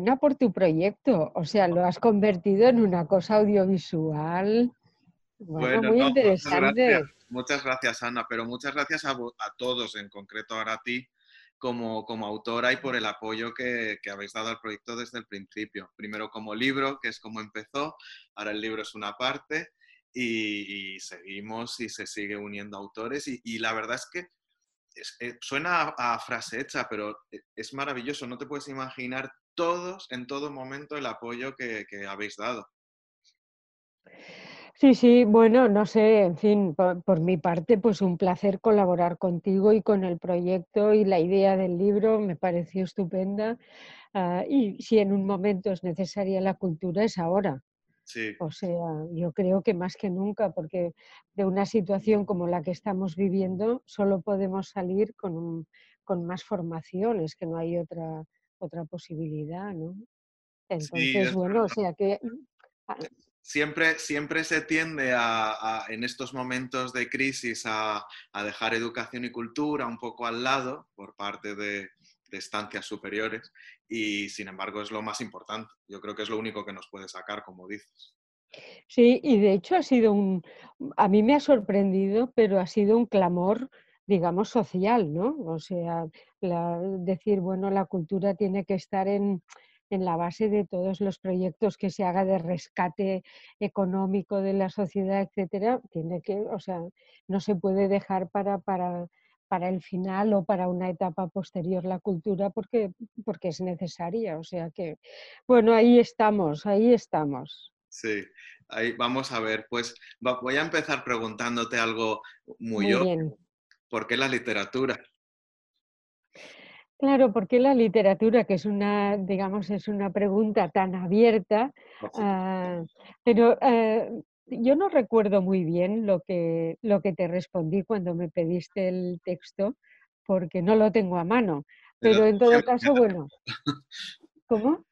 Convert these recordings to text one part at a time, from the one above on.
enhorabuena por tu proyecto. O sea, lo has convertido en una cosa audiovisual. Bueno, muy interesante. Muchas gracias. Ana, pero muchas gracias a, todos, en concreto ahora a ti, como, como autora y por el apoyo que, habéis dado al proyecto desde el principio. Primero como libro, que es como empezó, ahora el libro es una parte y, seguimos y se sigue uniendo autores y, la verdad es que eh, suena a, frase hecha, pero e, es maravilloso, no te puedes imaginar todos, en todo momento, el apoyo que habéis dado. Sí, sí, bueno, no sé, en fin, por, mi parte, pues un placer colaborar contigo y con el proyecto y la idea del libro me pareció estupenda. Ah, y si en un momento es necesaria la cultura, es ahora. Sí. O sea, yo creo que más que nunca, porque de una situación como la que estamos viviendo, solo podemos salir con, con más formaciones, que no hay otra, otra posibilidad, ¿no? Entonces, bueno, o sea que ah, siempre, siempre se tiende a, en estos momentos de crisis a, dejar educación y cultura un poco al lado por parte de, estancias superiores y sin embargo es lo más importante. Yo creo que es lo único que nos puede sacar, como dices. Sí, y de hecho ha sido un, a mí me ha sorprendido, pero ha sido un clamor, digamos, social, ¿no? O sea, decir, bueno, la cultura tiene que estar en, en la base de todos los proyectos que se haga de rescate económico de la sociedad, etcétera, tiene que, o sea, no se puede dejar para, para, para el final o para una etapa posterior la cultura porque, porque es necesaria. O sea que, bueno, ahí estamos, ahí estamos. Sí, ahí vamos a ver. Pues voy a empezar preguntándote algo muy, muy Bien. ¿Por qué la literatura? Claro, porque la literatura, que es una, digamos, es una pregunta tan abierta, ah, pero eh, yo no recuerdo muy bien lo que, lo que te respondí cuando me pediste el texto, porque no lo tengo a mano. Pero en todo caso, bueno. ¿Cómo?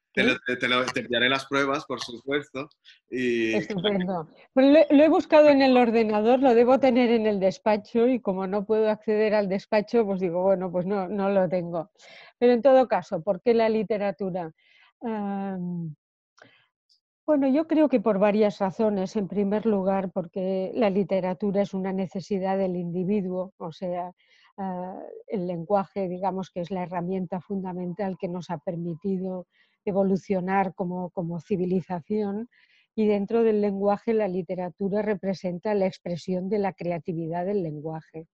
Te, lo, enviaré las pruebas, por supuesto. Y... Estupendo. Lo, he buscado en el ordenador, lo debo tener en el despacho y como no puedo acceder al despacho, pues digo, bueno, pues no, no lo tengo. Pero en todo caso, ¿por qué la literatura? bueno, yo creo que por varias razones. En primer lugar, porque la literatura es una necesidad del individuo, o sea, ah, el lenguaje, digamos que es la herramienta fundamental que nos ha permitido evolucionar como, civilización y dentro del lenguaje la literatura representa la expresión de la creatividad del lenguaje.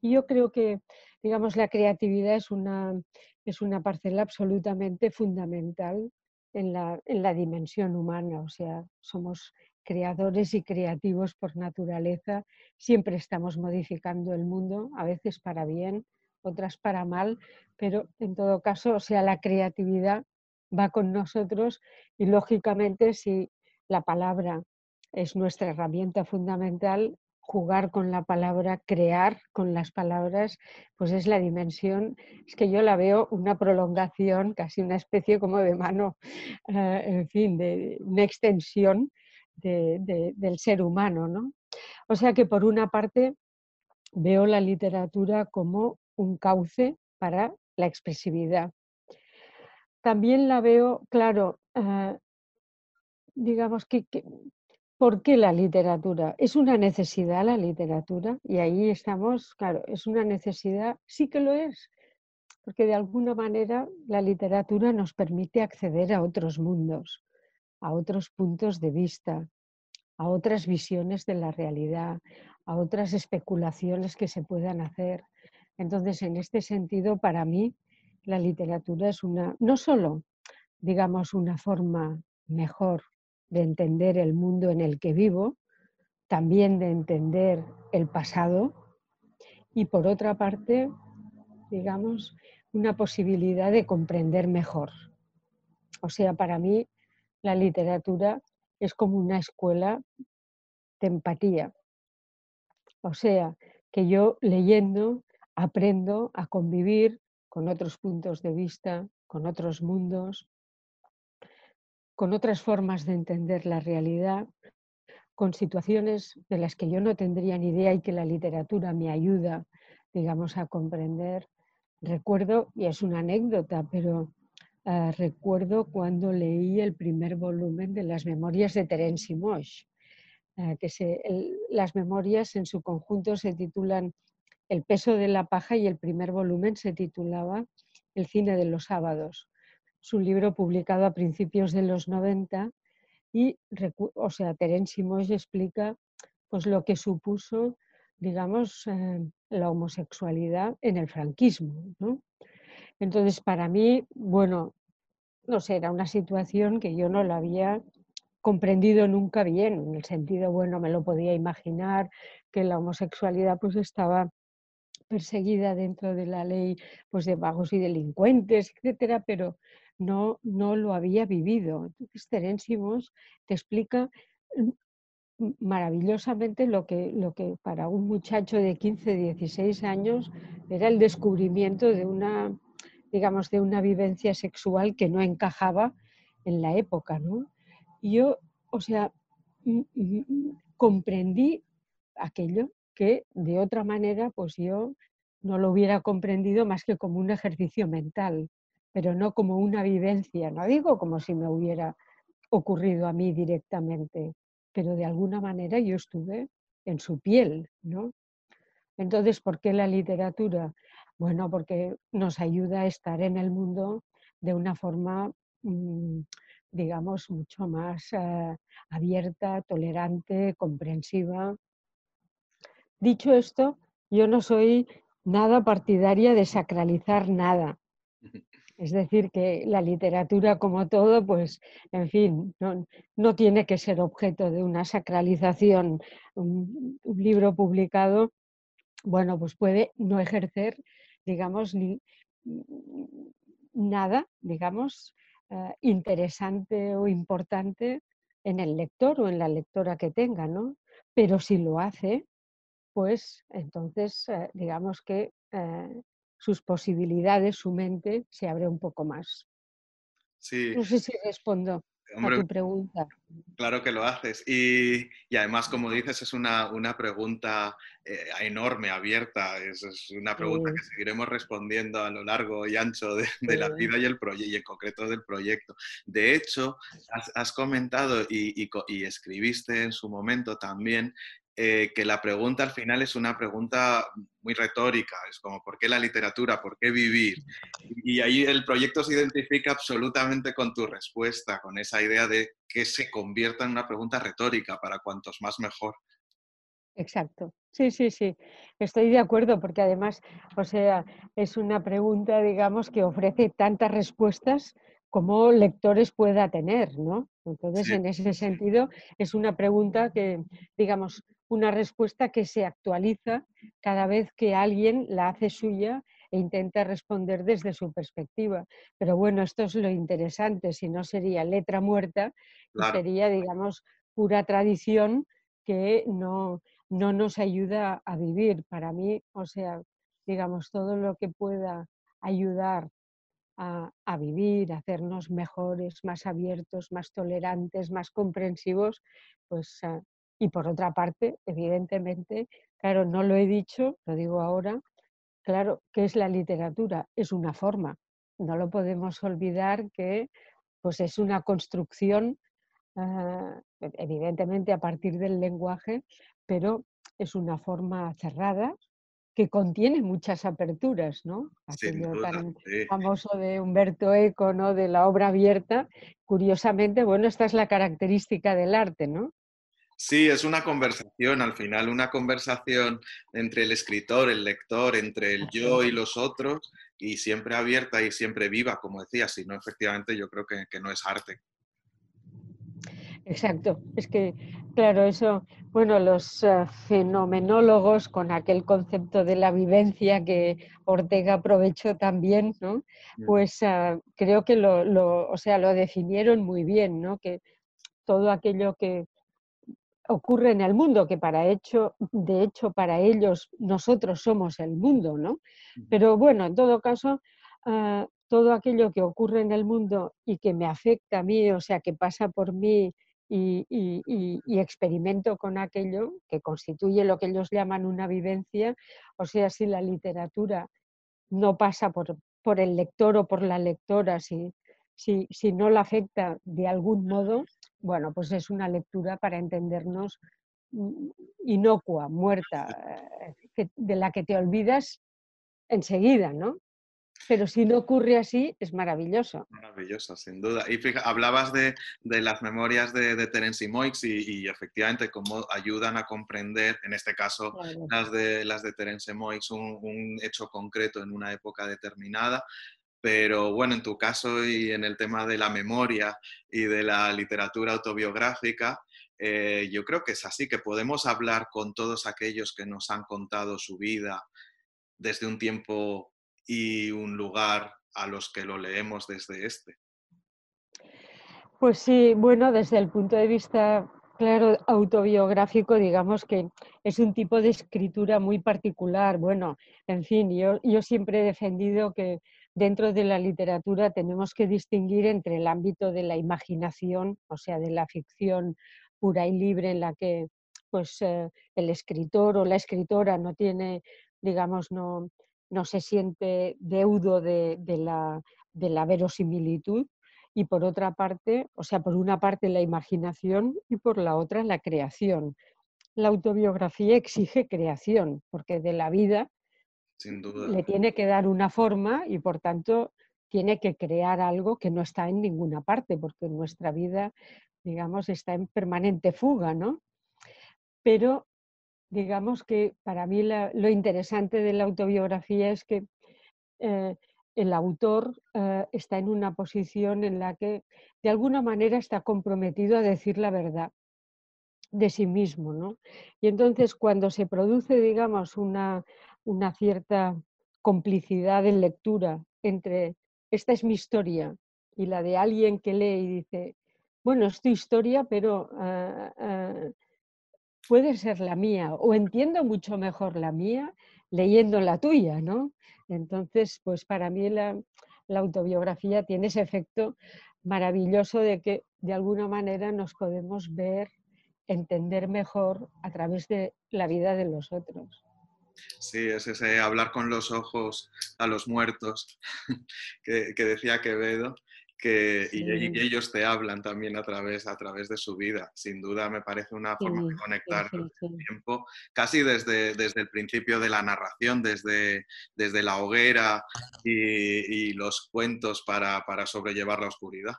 Y yo creo que, digamos, la creatividad es una, es una parcela absolutamente fundamental en la, en la dimensión humana, o sea, somos creadores y creativos por naturaleza, siempre estamos modificando el mundo, a veces para bien, otras para mal, pero en todo caso, o sea, la creatividad va con nosotros y lógicamente si la palabra es nuestra herramienta fundamental, jugar con la palabra, crear con las palabras, pues es la dimensión, es que yo la veo una prolongación, casi una especie como de mano, eh, en fin, de una extensión del ser humano. ¿no? O sea que por una parte veo la literatura como un cauce para la expresividad también la veo, claro, ah, digamos que, ¿por qué la literatura? ¿Es una necesidad la literatura? Y ahí estamos, claro, es una necesidad, sí que lo es, porque de alguna manera la literatura nos permite acceder a otros mundos, a otros puntos de vista, a otras visiones de la realidad, a otras especulaciones que se puedan hacer. Entonces, en este sentido, para mí, la literatura es una, no solo, digamos, una forma mejor de entender el mundo en el que vivo, también de entender el pasado y por otra parte, digamos, una posibilidad de comprender mejor. O sea, para mí la literatura es como una escuela de empatía. O sea, que yo leyendo aprendo a convivir con otros puntos de vista, con otros mundos, con otras formas de entender la realidad, con situaciones de las que yo no tendría ni idea y que la literatura me ayuda, digamos, a comprender. Recuerdo, y es una anécdota, pero eh, recuerdo cuando leí el primer volumen de las memorias de Terence Moix, eh, que las memorias en su conjunto se titulan El peso de la paja y el primer volumen se titulaba El cine de los sábados. Es un libro publicado a principios de los 90 y, o sea, Terence Moix explica pues, lo que supuso, digamos, eh, la homosexualidad en el franquismo. Entonces, para mí, bueno, no sé, era una situación que yo no la había comprendido nunca bien, en el sentido, bueno, me lo podía imaginar, que la homosexualidad pues estaba perseguida dentro de la ley pues de vagos y delincuentes, etcétera, pero no, no lo había vivido. Entonces Terensimos te explica maravillosamente lo que, lo que para un muchacho de 15, 16 años era el descubrimiento de una, digamos, de una vivencia sexual que no encajaba en la época, ¿no? yo, o sea, comprendí aquello que de otra manera, pues yo no lo hubiera comprendido más que como un ejercicio mental, pero no como una vivencia, no digo como si me hubiera ocurrido a mí directamente, pero de alguna manera yo estuve en su piel, ¿no? Entonces, ¿por qué la literatura? Bueno, porque nos ayuda a estar en el mundo de una forma mm, digamos, mucho más eh, abierta, tolerante, comprensiva. Dicho esto, yo no soy nada partidaria de sacralizar nada. Es decir, que la literatura como todo, pues, en fin, no, tiene que ser objeto de una sacralización. Un, un, libro publicado, bueno, pues puede no ejercer, digamos, ni, nada, digamos, eh, interesante o importante en el lector o en la lectora que tenga, ¿no? Pero si lo hace, pues entonces eh, digamos que eh, sus posibilidades, su mente se abre un poco más. Sí. No sé si respondo a tu pregunta. Claro que lo haces. Y, además, como dices, es una, pregunta eh, enorme, abierta. Es, una pregunta que seguiremos respondiendo a lo largo y ancho de, la vida y, el y en concreto del proyecto. De hecho, has, comentado y, y, escribiste en su momento también eh, que la pregunta al final es una pregunta muy retórica, es como ¿por qué la literatura? ¿Por qué vivir? Y ahí el proyecto se identifica absolutamente con tu respuesta, con esa idea de que se convierta en una pregunta retórica, para cuantos más mejor. Exacto. Sí, sí, sí. Estoy de acuerdo porque además, o sea, es una pregunta, digamos, que ofrece tantas respuestas como lectores pueda tener, ¿no? Entonces, en ese sentido, es una pregunta que, digamos, una respuesta que se actualiza cada vez que alguien la hace suya e intenta responder desde su perspectiva. Pero bueno, esto es lo interesante, si no sería letra muerta, sería, digamos, pura tradición que no, no nos ayuda a vivir. Para mí, o sea, digamos, todo lo que pueda ayudar a, a, vivir, a hacernos mejores, más abiertos, más tolerantes, más comprensivos, pues ah, y por otra parte, evidentemente, claro, no lo he dicho, lo digo ahora, claro, ¿qué es la literatura? Es una forma. No lo podemos olvidar que pues es una construcción, ah, evidentemente a partir del lenguaje, pero es una forma cerrada que contiene muchas aperturas, ¿no? Aquello tan famoso de Humberto Eco, ¿no? De la obra abierta. Curiosamente, bueno, esta es la característica del arte, ¿no? Sí, es una conversación al final, una conversación entre el escritor, el lector, entre el yo y los otros, y siempre abierta y siempre viva, como decía, si no, efectivamente yo creo que, no es arte. Exacto, es que, claro, eso, bueno, los eh, fenomenólogos con aquel concepto de la vivencia que Ortega aprovechó también, ¿no? Mm. Pues ah, creo que lo, lo, o sea, lo definieron muy bien, ¿no? Que todo aquello que, ocurre en el mundo, que para hecho, de hecho para ellos nosotros somos el mundo, ¿no? Pero bueno, en todo caso, ah, todo aquello que ocurre en el mundo y que me afecta a mí, o sea, que pasa por mí y, experimento con aquello, que constituye lo que ellos llaman una vivencia, o sea, si la literatura no pasa por, por el lector o por la lectora, si, si, si no la afecta de algún modo, bueno, pues es una lectura para entendernos mm, inocua, muerta, eh, de la que te olvidas enseguida, ¿no? Pero si no ocurre así, es maravilloso. Maravilloso, sin duda. Y fíjate, hablabas de, las memorias de, de Terence Moix y, efectivamente cómo ayudan a comprender, en este caso, las, de, las de Terence Moix, un, hecho concreto en una época determinada. Pero bueno, en tu caso y en el tema de la memoria y de la literatura autobiográfica, eh, yo creo que es así, que podemos hablar con todos aquellos que nos han contado su vida desde un tiempo y un lugar a los que lo leemos desde este. Pues sí, bueno, desde el punto de vista, claro, autobiográfico, digamos que es un tipo de escritura muy particular. Bueno, en fin, yo, yo siempre he defendido que dentro de la literatura tenemos que distinguir entre el ámbito de la imaginación, o sea, de la ficción pura y libre en la que pues eh, el escritor o la escritora no tiene, digamos, no, no se siente deudo de, la, de la verosimilitud y por otra parte, o sea, por una parte la imaginación y por la otra la creación. La autobiografía exige creación, porque de la vida le tiene que dar una forma y por tanto tiene que crear algo que no está en ninguna parte, porque nuestra vida, digamos, está en permanente fuga, ¿no? Pero digamos que para mí lo interesante de la autobiografía es que eh, el autor eh, está en una posición en la que de alguna manera está comprometido a decir la verdad de sí mismo, ¿no? Y entonces cuando se produce, digamos, una, una cierta complicidad en lectura entre esta es mi historia y la de alguien que lee y dice, bueno, es tu historia, pero ah, ah, puede ser la mía o entiendo mucho mejor la mía leyendo la tuya, ¿no? Entonces, pues para mí la, autobiografía tiene ese efecto maravilloso de que de alguna manera nos podemos ver, entender mejor a través de la vida de los otros. Sí, es ese hablar con los ojos a los muertos que, que decía Quevedo que, y, ellos te hablan también a través, a través de su vida. Sin duda me parece una forma de conectar el tiempo, casi desde, desde el principio de la narración, desde, desde la hoguera y, los cuentos para, para, sobrellevar la oscuridad.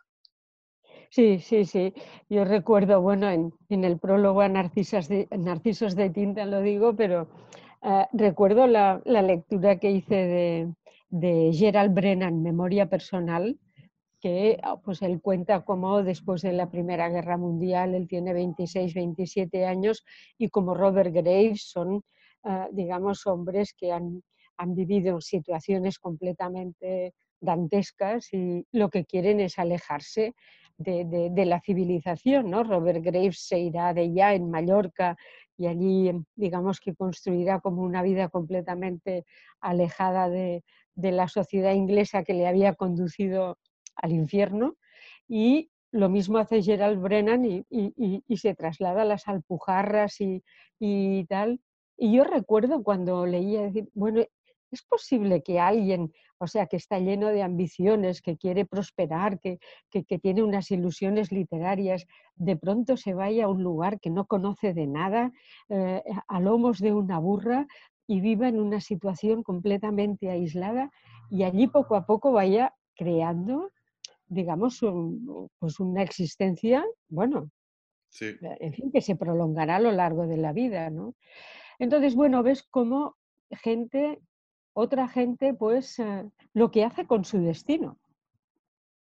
Sí, sí, sí. Yo recuerdo, bueno, en, en el prólogo a de, Narcisos de Tinta lo digo, pero eh, recuerdo la, lectura que hice de, de Gerald Brennan, Memoria Personal, que ah, pues él cuenta cómo después de la Primera Guerra Mundial él tiene 26, 27 años y como Robert Graves son, ah, digamos, hombres que han, han vivido situaciones completamente dantescas y lo que quieren es alejarse de, de, la civilización. ¿no? Robert Graves se irá de ya en Mallorca y allí, digamos que construirá como una vida completamente alejada de, de la sociedad inglesa que le había conducido al infierno y lo mismo hace Gerald Brennan y, se traslada a las Alpujarras y, tal. Y yo recuerdo cuando leía decir, bueno, es posible que alguien, o sea, que está lleno de ambiciones, que quiere prosperar, que, que, tiene unas ilusiones literarias, de pronto se vaya a un lugar que no conoce de nada, eh, a lomos de una burra y viva en una situación completamente aislada y allí poco a poco vaya creando digamos, pues una existencia, bueno, eh, en fin, que se prolongará a lo largo de la vida, ¿no? Entonces, bueno, ves cómo gente, otra gente, pues eh, lo que hace con su destino,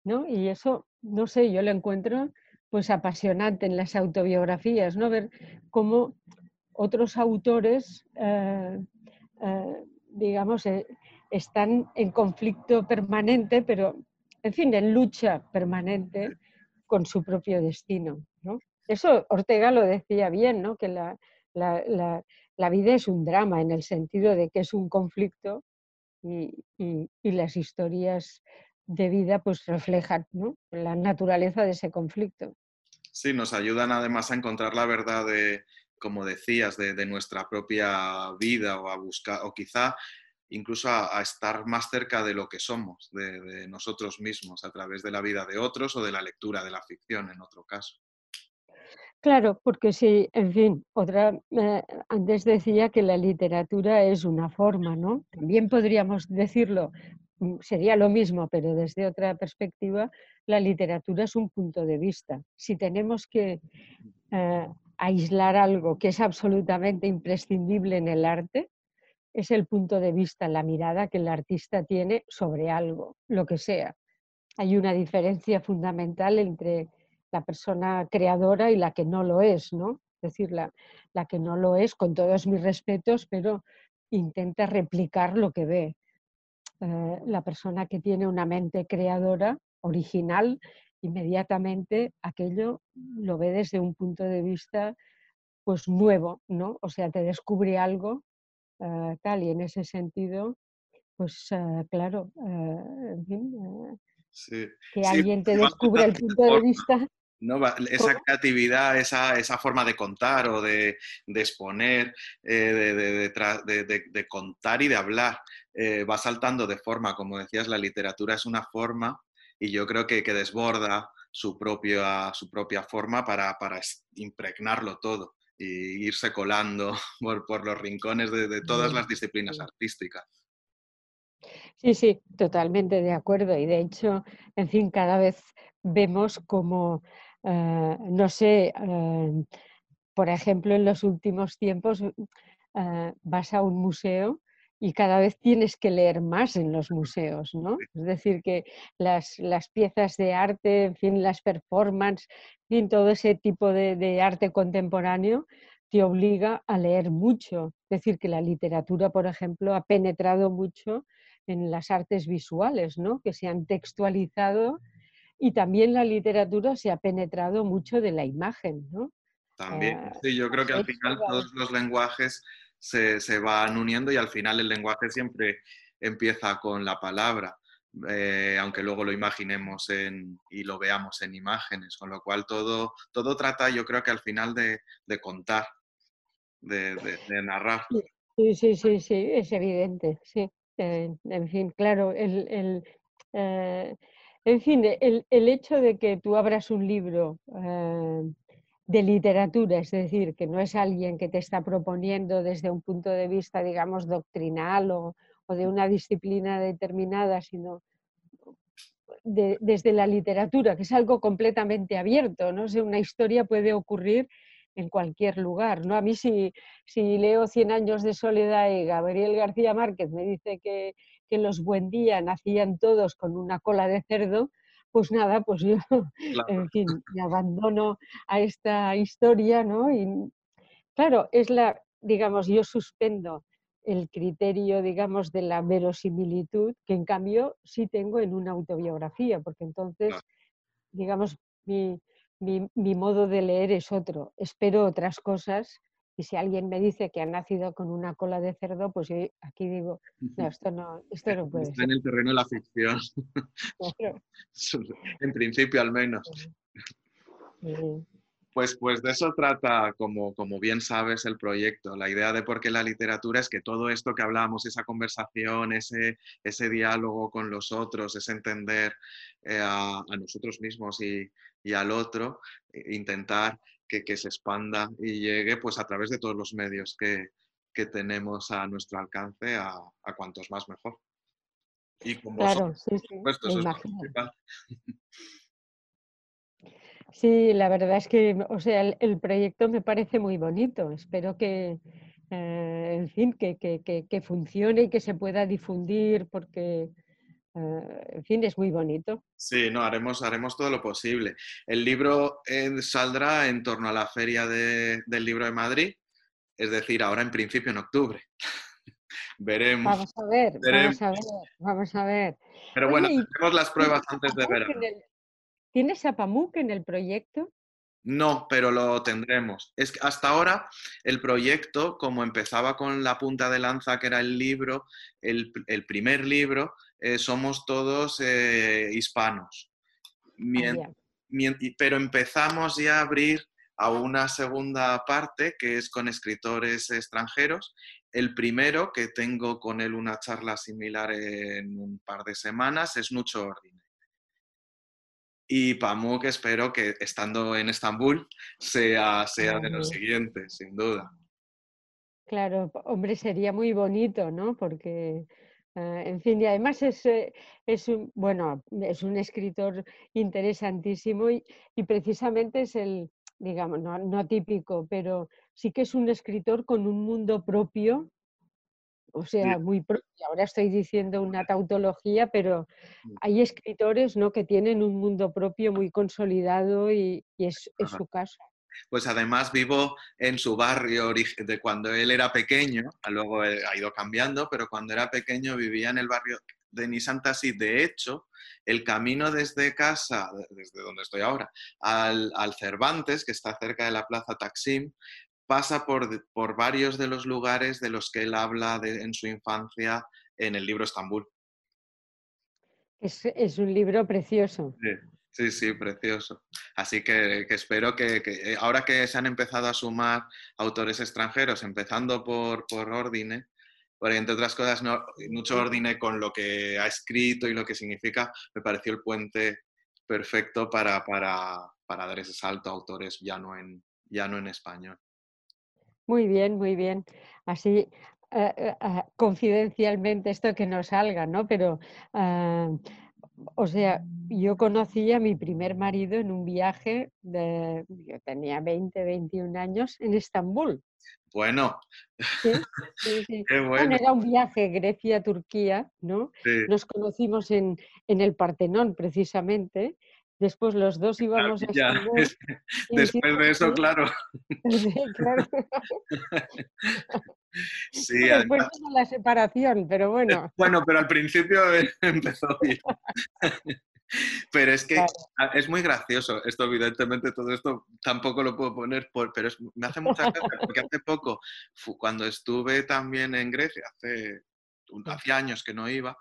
¿no? Y eso, no sé, yo lo encuentro pues apasionante en las autobiografías, ¿no? Ver cómo otros autores, eh, digamos, están en conflicto permanente, pero en fin, en lucha permanente con su propio destino. ¿no? Eso Ortega lo decía bien, ¿no? que la, vida es un drama en el sentido de que es un conflicto y, las historias de vida pues reflejan la naturaleza de ese conflicto. Sí, nos ayudan además a encontrar la verdad de, como decías, de, de nuestra propia vida o a buscar, o quizá incluso a, estar más cerca de lo que somos, de, nosotros mismos, a través de la vida de otros o de la lectura de la ficción, en otro caso. Claro, porque sí, en fin, otra, eh, antes decía que la literatura es una forma, ¿no? También podríamos decirlo, mm, sería lo mismo, pero desde otra perspectiva, la literatura es un punto de vista. Si tenemos que eh, aislar algo que es absolutamente imprescindible en el arte, es el punto de vista, la mirada que el artista tiene sobre algo, lo que sea. Hay una diferencia fundamental entre la persona creadora y la que no lo es, ¿no? Es decir, la, la que no lo es, con todos mis respetos, pero intenta replicar lo que ve. Eh, la persona que tiene una mente creadora, original, inmediatamente aquello lo ve desde un punto de vista pues nuevo, ¿no? O sea, te descubre algo eh, tal y en ese sentido, pues eh, claro, en fin, que alguien te descubre el punto de vista ¿no? Esa creatividad, esa, esa, forma de contar o de, de exponer, eh, de, de, contar y de hablar, eh, va saltando de forma, como decías, la literatura es una forma y yo creo que, que desborda su propia, su propia forma para, para impregnarlo todo y irse colando por, por los rincones de, todas las disciplinas artísticas. Sí, sí, totalmente de acuerdo. Y de hecho, en fin, cada vez vemos como eh, no sé, eh, por ejemplo, en los últimos tiempos eh, vas a un museo y cada vez tienes que leer más en los museos, ¿no? Es decir, que las, piezas de arte, en fin, las performances, en todo ese tipo de, de, arte contemporáneo te obliga a leer mucho. Es decir, que la literatura, por ejemplo, ha penetrado mucho en las artes visuales, ¿no? Que se han textualizado y también la literatura se ha penetrado mucho de la imagen, ¿no? También, ah, sí, yo creo que al final todos los lenguajes se, se, van uniendo y al final el lenguaje siempre empieza con la palabra, eh, aunque luego lo imaginemos en, y lo veamos en imágenes, con lo cual todo, todo trata, yo creo que al final de, de contar, de, de, narrar. Sí, sí, sí, sí, es evidente, sí. Eh, en fin, claro, el, el eh, en fin, el, hecho de que tú abras un libro eh, de literatura, es decir, que no es alguien que te está proponiendo desde un punto de vista, digamos, doctrinal o, de una disciplina determinada, sino desde la literatura, que es algo completamente abierto, ¿no? sé, una historia puede ocurrir en cualquier lugar. ¿no? A mí si, si leo Cien años de soledad y Gabriel García Márquez me dice que, que los buen día nacían todos con una cola de cerdo, pues nada, pues yo, en fin, me abandono a esta historia, ¿no? Y claro, es la, digamos, yo suspendo el criterio, digamos, de la verosimilitud, que en cambio sí tengo en una autobiografía, porque entonces, digamos, mi, mi, modo de leer es otro. Espero otras cosas y si alguien me dice que ha nacido con una cola de cerdo, pues yo aquí digo, no, esto no, esto no puede Está en el terreno de la ficción. en principio al menos. Pues, pues de eso trata, como, como bien sabes, el proyecto. La idea de por qué la literatura es que todo esto que hablamos, esa conversación, ese, ese diálogo con los otros, ese entender eh, a, nosotros mismos y, y al otro, e intentar que, se expanda y llegue pues a través de todos los medios que, tenemos a nuestro alcance a, cuantos más mejor. Y con claro, sí, sí, Sí, la verdad es que, o sea, el, proyecto me parece muy bonito. Espero que, eh, en fin, que, que, funcione y que se pueda difundir porque, eh, en fin, es muy bonito. Sí, no, haremos, haremos todo lo posible. El libro eh, saldrá en torno a la feria del libro de Madrid, es decir, ahora en principio en octubre. veremos. Vamos a ver, vamos a ver, vamos a ver. Pero bueno, tenemos las pruebas antes de verano. ¿Tienes a Pamuk en el proyecto? No, pero lo tendremos. Es que hasta ahora el proyecto, como empezaba con la punta de lanza, que era el libro, el, el primer libro, eh, somos todos eh, hispanos. Ah, pero empezamos ya a abrir a una segunda parte que es con escritores extranjeros El primero, que tengo con él una charla similar en un par de semanas, es Nucho Ordine. Y Pamuk espero que estando en Estambul sea, sea de los siguientes, sin duda. Claro, hombre, sería muy bonito, ¿no? Porque, eh, en fin, y además es, eh, es, un, bueno, es un escritor interesantísimo y, precisamente es el, digamos, no, típico, pero sí que es un escritor con un mundo propio, o sea, muy propio. Ahora estoy diciendo una tautología, pero hay escritores ¿no? que tienen un mundo propio muy consolidado y, es, es su caso pues además vivo en su barrio de cuando él era pequeño, luego ha ido cambiando, pero cuando era pequeño vivía en el barrio de Nisantasi. De hecho, el camino desde casa, desde donde estoy ahora, al, Cervantes, que está cerca de la plaza Taksim, pasa por, por, varios de los lugares de los que él habla en su infancia en el libro Estambul. Es, un libro precioso. Sí, sí, precioso. Así que, espero que, eh, ahora que se han empezado a sumar autores extranjeros, empezando por, por Ordine, porque entre otras cosas, no, mucho Ordine con lo que ha escrito y lo que significa, me pareció el puente perfecto para, para, para dar ese salto a autores ya no en, ya no en español. Muy bien, muy bien. Así, eh, eh, ah, confidencialmente esto que no salga, ¿no? Pero ah, o sea, yo conocí a mi primer marido en un viaje, de, yo tenía 20, 21 años, en Estambul. Bueno. Sí, sí, Qué bueno. Era un viaje Grecia-Turquía, ¿no? Nos conocimos en, en el Partenón, precisamente, Después los dos íbamos a Estambul. Después de eso, claro. Sí, claro. Sí, Después de la separación, pero bueno. Bueno, pero al principio empezó bien. Pero es que es muy gracioso esto, evidentemente, todo esto tampoco lo puedo poner, por, pero me hace mucha gracia porque hace poco, cuando estuve también en Grecia, hace, hace años que no iba,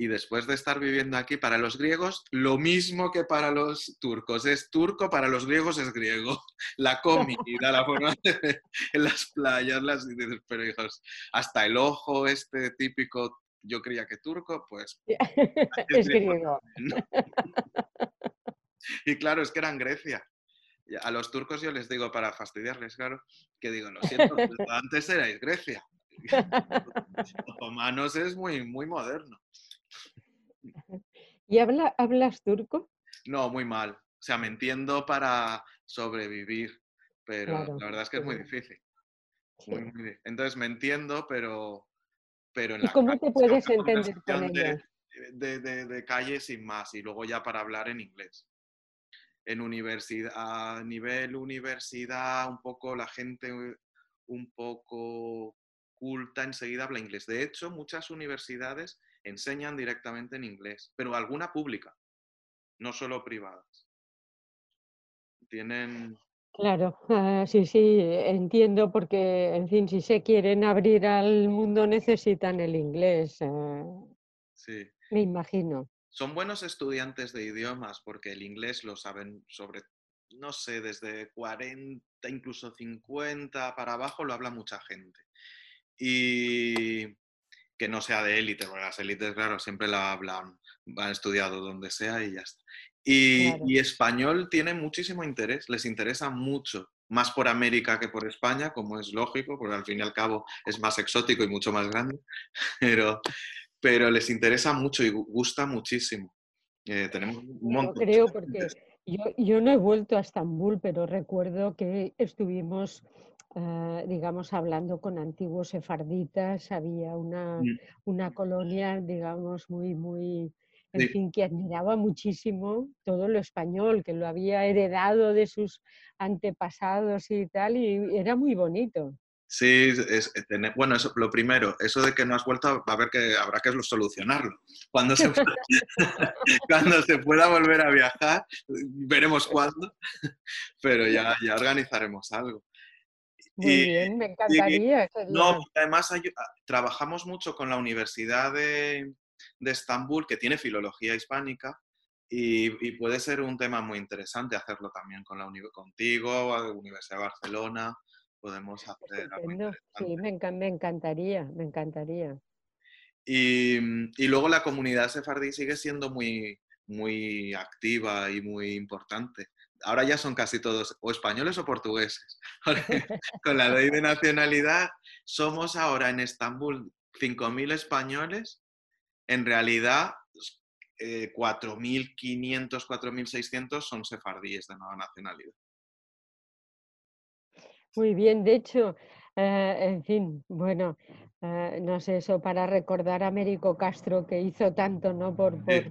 y después de estar viviendo aquí, para los griegos, lo mismo que para los turcos. Es turco, para los griegos es griego. La comida, la forma de en las playas, las... Pero hijos, hasta el ojo este típico, yo creía que turco, pues... Es, griego. Y claro, es que era en Grecia. A los turcos yo les digo, para fastidiarles, claro, que digo, lo siento, antes erais Grecia. Otomanos es muy, muy moderno. ¿Y habla, hablas turco? No, muy mal. O sea, me entiendo para sobrevivir, pero la verdad es que es muy difícil. Entonces me entiendo, pero, pero en ¿Y cómo te puedes entender con ellos? De, de, de, calle sin más y luego ya para hablar en inglés. En universidad, a nivel universidad, un poco la gente un poco culta enseguida habla inglés. De hecho, muchas universidades enseñan directamente en inglés, pero alguna pública, no solo privadas. Tienen... Claro, sí, sí, entiendo porque, en fin, si se quieren abrir al mundo necesitan el inglés. Ah, sí. Me imagino. Son buenos estudiantes de idiomas porque el inglés lo saben sobre, no sé, desde 40, incluso 50 para abajo lo habla mucha gente. Y, que no sea de élite, porque las élites, claro, siempre la hablan, han estudiado donde sea y ya está. Y, español tiene muchísimo interés, les interesa mucho, más por América que por España, como es lógico, porque al fin y al cabo es más exótico y mucho más grande, pero, pero les interesa mucho y gusta muchísimo. Eh, tenemos un montón. creo porque yo, yo no he vuelto a Estambul, pero recuerdo que estuvimos eh, digamos, hablando con antiguos sefarditas, había una, mm. una colonia, digamos, muy, muy, en fin, que admiraba muchísimo todo lo español, que lo había heredado de sus antepasados y tal, y era muy bonito. Sí, es, eh, bueno, eso, lo primero, eso de que no has vuelto, va a haber que, habrá que solucionarlo. Cuando se, cuando se pueda volver a viajar, veremos cuándo, pero ya, ya organizaremos algo. Muy bien, me encantaría. no, además ah, trabajamos mucho con la Universidad de, Estambul, que tiene filología hispánica, y, puede ser un tema muy interesante hacerlo también con la contigo, Universidad de Barcelona. podemos hacer Sí, me, encantaría, me encantaría. Y, y, luego la comunidad sefardí sigue siendo muy, muy activa y muy importante. Ahora ya son casi todos o españoles o portugueses. Con la ley de nacionalidad somos ahora en Estambul 5.000 españoles. En realidad, 4.500, eh, 4.600 son sefardíes de nueva nacionalidad. Muy bien, de hecho, eh, en fin, bueno, eh, no sé, eso para recordar a Américo Castro que hizo tanto, ¿no? Por, por,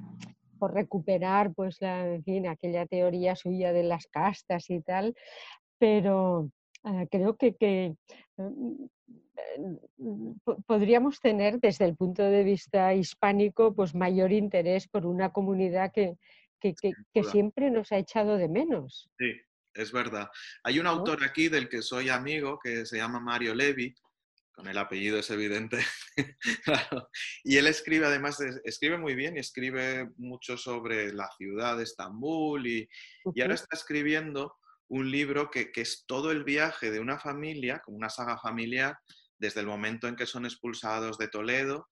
recuperar, pues, la, en fin, aquella teoría suya de las castas y tal, pero creo que, que podríamos tener desde el punto de vista hispánico pues mayor interés por una comunidad que, que, siempre nos ha echado de menos. Sí, es verdad. Hay un autor aquí del que soy amigo que se llama Mario Levi, con el apellido es evidente, y él escribe además, escribe muy bien y escribe mucho sobre la ciudad de Estambul y, y ahora está escribiendo un libro que, que, es todo el viaje de una familia, como una saga familiar, desde el momento en que son expulsados de Toledo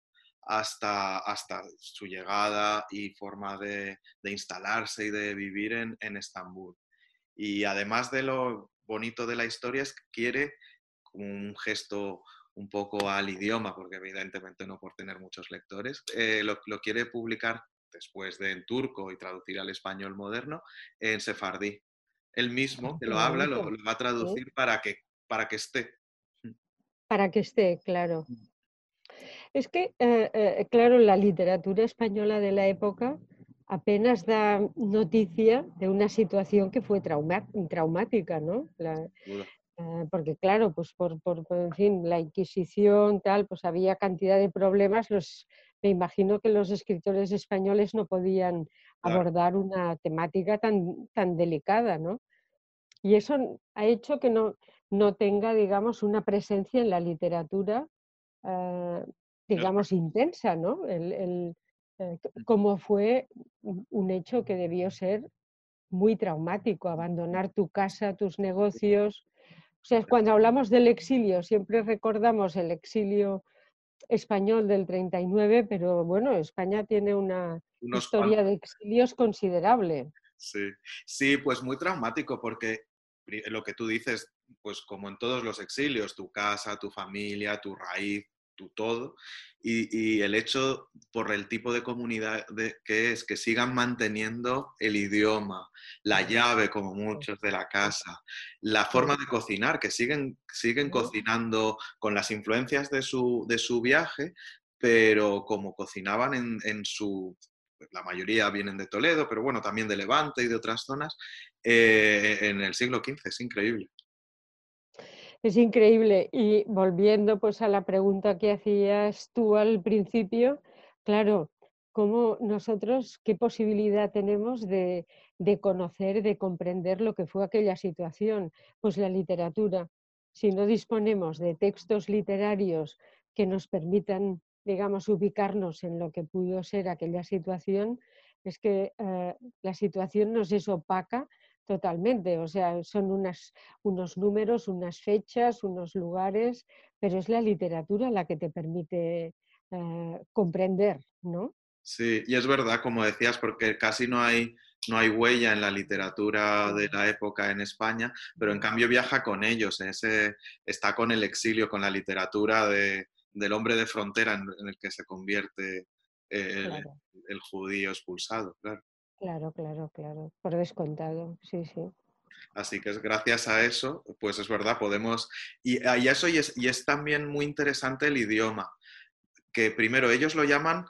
hasta, hasta su llegada y forma de, instalarse y de vivir en, Estambul. Y además de lo bonito de la historia es que quiere un gesto un poco al idioma, porque evidentemente no por tener muchos lectores, eh, lo, quiere publicar después de en turco y traducir al español moderno en sefardí. Él mismo, ah, que lo habla, lo, va a traducir para, que, para que esté para que esté, claro. Mm. Es que, eh, eh, claro, la literatura española de la época apenas da noticia de una situación que fue traumática, ¿no? Eh, porque claro, pues por, en fin, la Inquisición, tal, pues había cantidad de problemas. Los, me imagino que los escritores españoles no podían abordar una temática tan, tan delicada, ¿no? Y eso ha hecho que no, no tenga, digamos, una presencia en la literatura, eh, digamos, intensa, ¿no? El, eh, como fue un hecho que debió ser muy traumático, abandonar tu casa, tus negocios. O sea, cuando hablamos del exilio, siempre recordamos el exilio español del 39, pero bueno, España tiene una historia de exilios considerable. Sí, sí, pues muy traumático porque lo que tú dices, pues como en todos los exilios, tu casa, tu familia, tu raíz, tu todo, y, el hecho por el tipo de comunidad que es, que sigan manteniendo el idioma, la llave como muchos de la casa, la forma de cocinar, que siguen, siguen cocinando con las influencias de su, de su viaje, pero como cocinaban en, en su la mayoría vienen de Toledo, pero bueno, también de Levante y de otras zonas, eh, en el siglo XV. Es increíble. Es increíble. Y volviendo pues a la pregunta que hacías tú al principio, claro, ¿cómo nosotros, qué posibilidad tenemos de, de conocer, de comprender lo que fue aquella situación? Pues la literatura. Si no disponemos de textos literarios que nos permitan digamos, ubicarnos en lo que pudo ser aquella situación, es que eh, la situación nos es opaca totalmente, o sea, son unas, unos números, unas fechas, unos lugares, pero es la literatura la que te permite eh, comprender, ¿no? Sí, y es verdad, como decías, porque casi no hay, no hay huella en la literatura de la época en España, pero en cambio viaja con ellos, ese, está con el exilio, con la literatura de, del hombre de frontera en, el que se convierte el, judío expulsado, claro. Claro, claro, claro, por descontado, sí, sí. Así que es gracias a eso, pues es verdad, podemos... Y, eso y es, y es también muy interesante el idioma, que primero ellos lo llaman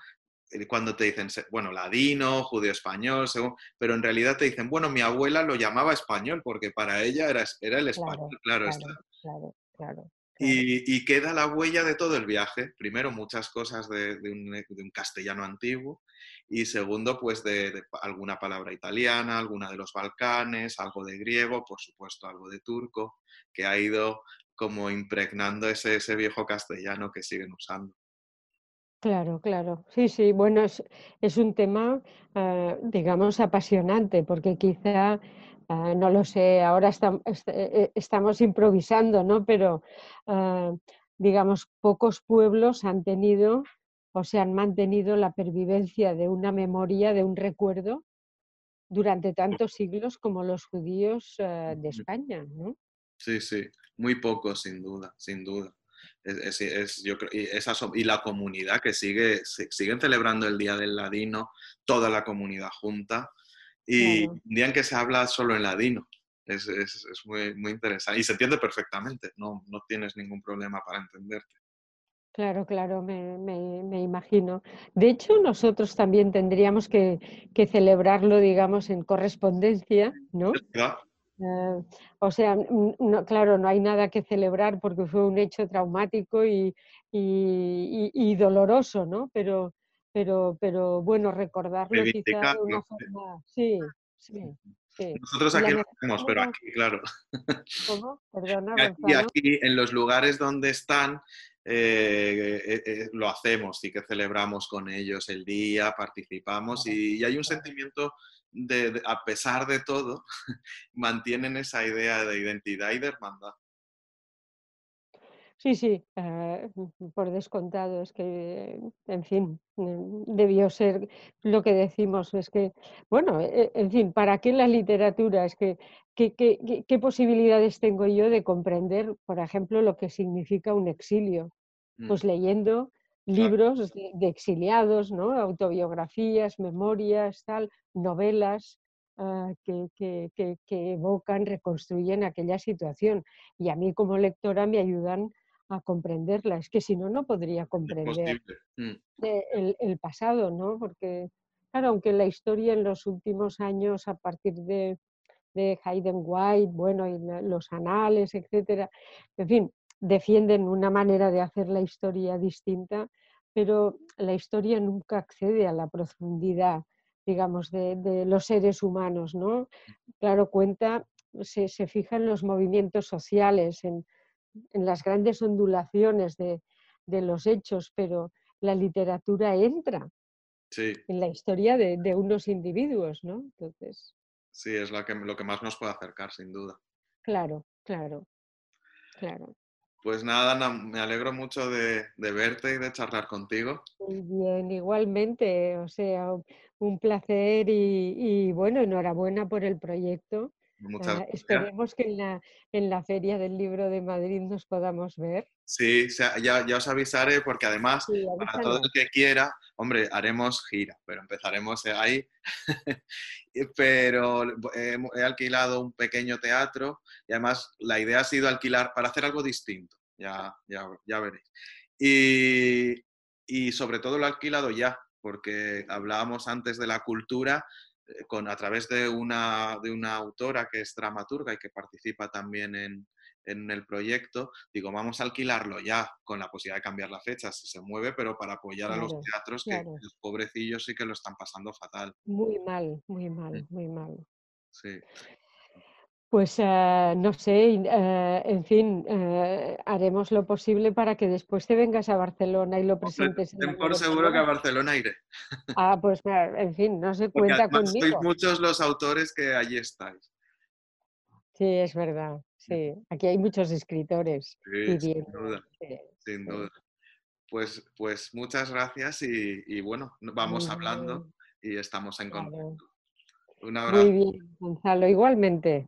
eh, cuando te dicen, bueno, ladino, judío español, según, pero en realidad te dicen, bueno, mi abuela lo llamaba español porque para ella era, era el español, claro, claro, claro, claro, y, queda la huella de todo el viaje. Primero, muchas cosas de, un, castellano antiguo y segundo, pues de, alguna palabra italiana, alguna de los Balcanes, algo de griego, por supuesto, algo de turco, que ha ido como impregnando ese, ese viejo castellano que siguen usando. Claro, claro. Sí, sí. Bueno, es, un tema, eh, digamos, apasionante, porque quizá Ah, no lo sé, ahora eh, estamos improvisando, ¿no? Pero, ah, digamos, pocos pueblos han tenido o se han mantenido la pervivencia de una memoria, de un recuerdo, durante tantos siglos como los judíos ah, de España, ¿no? Sí, sí, muy pocos, sin duda, sin duda. Es, yo creo, y, y, la comunidad que sigue, siguen celebrando el Día del Ladino, toda la comunidad junta, y un día en que se habla solo en ladino. Es, es, es, muy, muy interesante y se entiende perfectamente, no, no tienes ningún problema para entenderte. Claro, claro, me, me, me, imagino. De hecho, nosotros también tendríamos que, que celebrarlo, digamos, en correspondencia, ¿no? Uh, o sea, no, claro, no hay nada que celebrar porque fue un hecho traumático y, y, y doloroso, ¿no? Pero, pero, pero bueno, recordarlo quizá de una forma. Sí, sí. Sí. Nosotros aquí lo hacemos, pero aquí, claro. ¿Cómo? Perdona, aquí, aquí, en los lugares donde están, eh, eh, eh, lo hacemos, sí que celebramos con ellos el día, participamos y, y hay un sentimiento de, de, a pesar de todo, mantienen esa idea de identidad y de hermandad. Sí, sí, eh, por descontado, es que, en fin, mm, debió ser lo que decimos, es que, bueno, e, en fin, ¿para qué la literatura? Es que, ¿qué, qué, qué posibilidades tengo yo de comprender, por ejemplo, lo que significa un exilio? Mm. Pues leyendo libros de, de exiliados, ¿no? Autobiografías, memorias, tal, novelas, Uh, que, que, que, que, evocan, reconstruyen aquella situación. Y a mí como lectora me ayudan a comprenderla. Es que si no, no podría comprender mm. el, el, pasado, ¿no? Porque, claro, aunque la historia en los últimos años, a partir de, de Hayden White, bueno, y los anales, etcétera, en fin, defienden una manera de hacer la historia distinta, pero la historia nunca accede a la profundidad, digamos, de, de los seres humanos, ¿no? Claro, cuenta, se, se fija en los movimientos sociales, en, en las grandes ondulaciones de, de, los hechos, pero la literatura entra sí. en la historia de, de, unos individuos, ¿no? Entonces. Sí, es lo que, lo que más nos puede acercar, sin duda. Claro, claro, claro. Pues nada, Ana, me alegro mucho de, de, verte y de charlar contigo. Muy bien, igualmente, o sea, un placer y, y bueno, enhorabuena por el proyecto. Muchas uh, esperemos que en la, en la Feria del Libro de Madrid nos podamos ver. Sí, ya, ya os avisaré porque además, sí, para todo el que quiera, hombre, haremos gira, pero empezaremos ahí. pero he, he, alquilado un pequeño teatro y además la idea ha sido alquilar para hacer algo distinto, ya, ya, ya veréis. Y, y sobre todo lo he alquilado ya, porque hablábamos antes de la cultura eh, con, a través de una, de una autora que es dramaturga y que participa también en, en, el proyecto, digo, vamos a alquilarlo ya con la posibilidad de cambiar la fecha si se mueve, pero para apoyar claro, a los teatros claro. que los pobrecillos sí que lo están pasando fatal. Muy mal, muy mal, muy mal. Sí. Pues uh, no sé, uh, en fin, uh, haremos lo posible para que después te vengas a Barcelona y lo presentes. Ten por seguro que a Barcelona iré. Ah, pues en fin, no se cuenta conmigo. Sois muchos los autores que allí estáis. Sí, es verdad. Sí, aquí hay muchos escritores. Sí, sin duda. Sí, sin duda. Pues, pues muchas gracias y, y bueno, vamos Muy hablando bien. y estamos en contacto. Un abrazo. Muy bien, Gonzalo, igualmente.